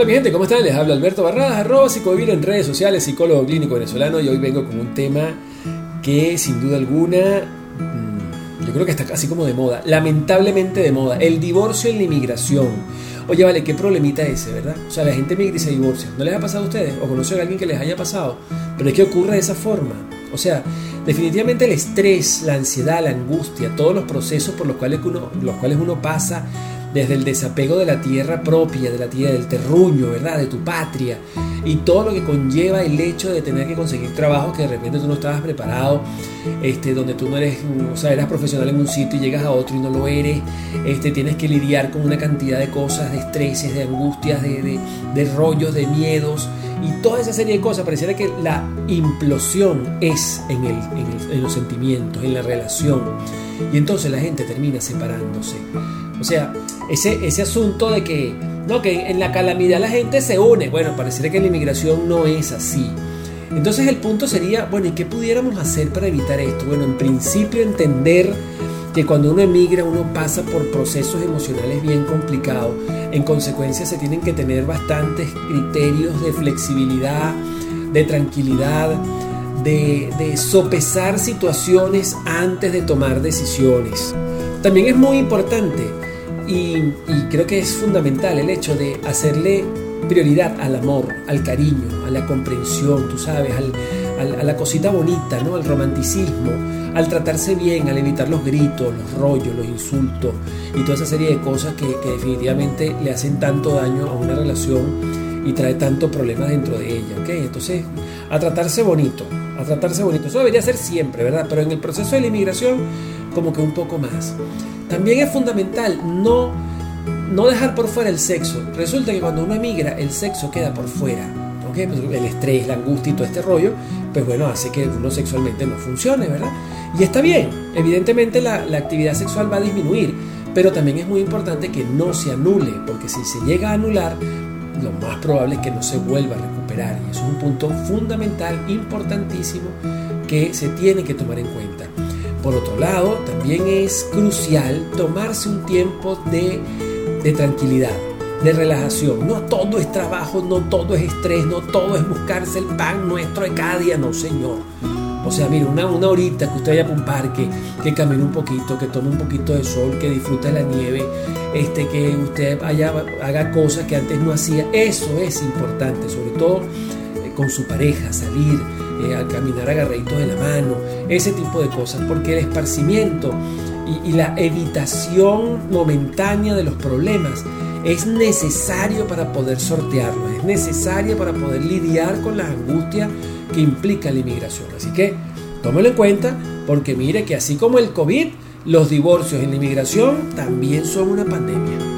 Hola mi gente, ¿cómo están? Les habla Alberto Barradas, arroba psicovivir en redes sociales, psicólogo clínico venezolano y hoy vengo con un tema que sin duda alguna mm, yo creo que está casi como de moda, lamentablemente de moda, el divorcio en la inmigración. Oye, vale, qué problemita ese, ¿verdad? O sea, la gente migra y se divorcia. ¿No les ha pasado a ustedes? ¿O conocen a alguien que les haya pasado? Pero es que ocurre de esa forma. O sea, definitivamente el estrés, la ansiedad, la angustia, todos los procesos por los cuales uno, los cuales uno pasa desde el desapego de la tierra propia, de la tierra del terruño, ¿verdad? De tu patria, y todo lo que conlleva el hecho de tener que conseguir trabajo que de repente tú no estabas preparado, este, donde tú no eres, o sea, eras profesional en un sitio y llegas a otro y no lo eres, este, tienes que lidiar con una cantidad de cosas, de estreses, de angustias, de, de, rollos, de miedos, y toda esa serie de cosas, pareciera que la implosión es en, el, en los sentimientos, en la relación, y entonces la gente termina separándose. O sea, ese, ese asunto de que, no, que en la calamidad la gente se une. Bueno, pareciera que la inmigración no es así. Entonces el punto sería, bueno, ¿y qué pudiéramos hacer para evitar esto? Bueno, en principio entender que cuando uno emigra uno pasa por procesos emocionales bien complicados. En consecuencia se tienen que tener bastantes criterios de flexibilidad, de tranquilidad, de, de sopesar situaciones antes de tomar decisiones. También es muy importante y, creo que es fundamental el hecho de hacerle prioridad al amor, al cariño, a la comprensión, tú sabes, a la cosita bonita, ¿no? al romanticismo, al tratarse bien, al evitar los gritos, los rollos, los insultos y toda esa serie de cosas que, definitivamente le hacen tanto daño a una relación y trae tantos problemas dentro de ella. ¿okay? Entonces, a tratarse bonito, a tratarse bonito. Eso debería ser siempre, ¿verdad? Pero en el proceso de la inmigración, como que un poco más. También es fundamental no, no dejar por fuera el sexo. Resulta que cuando uno emigra, el sexo queda por fuera. ¿okay? Pues el estrés, la angustia y todo este rollo, pues bueno, hace que uno sexualmente no funcione, ¿verdad? Y está bien, evidentemente la, la actividad sexual va a disminuir, pero también es muy importante que no se anule, porque si se llega a anular, lo más probable es que no se vuelva a recuperar. Y eso es un punto fundamental, importantísimo, que se tiene que tomar en cuenta. Por otro lado, también es crucial tomarse un tiempo de, tranquilidad, de relajación. No todo es trabajo, no todo es estrés, no todo es buscarse el pan nuestro de cada día, no señor. O sea, mire, una, una horita que usted vaya por un parque, que camine un poquito, que tome un poquito de sol, que disfrute la nieve, este, que usted vaya, haga cosas que antes no hacía, eso es importante, sobre todo eh, con su pareja, salir, eh, al caminar agarraditos de la mano, ese tipo de cosas, porque el esparcimiento y, la evitación momentánea de los problemas es necesario para poder sortearlos, es necesaria para poder lidiar con las angustias que implica la inmigración. Así que tómelo en cuenta porque mire que así como el COVID, los divorcios en la inmigración también son una pandemia.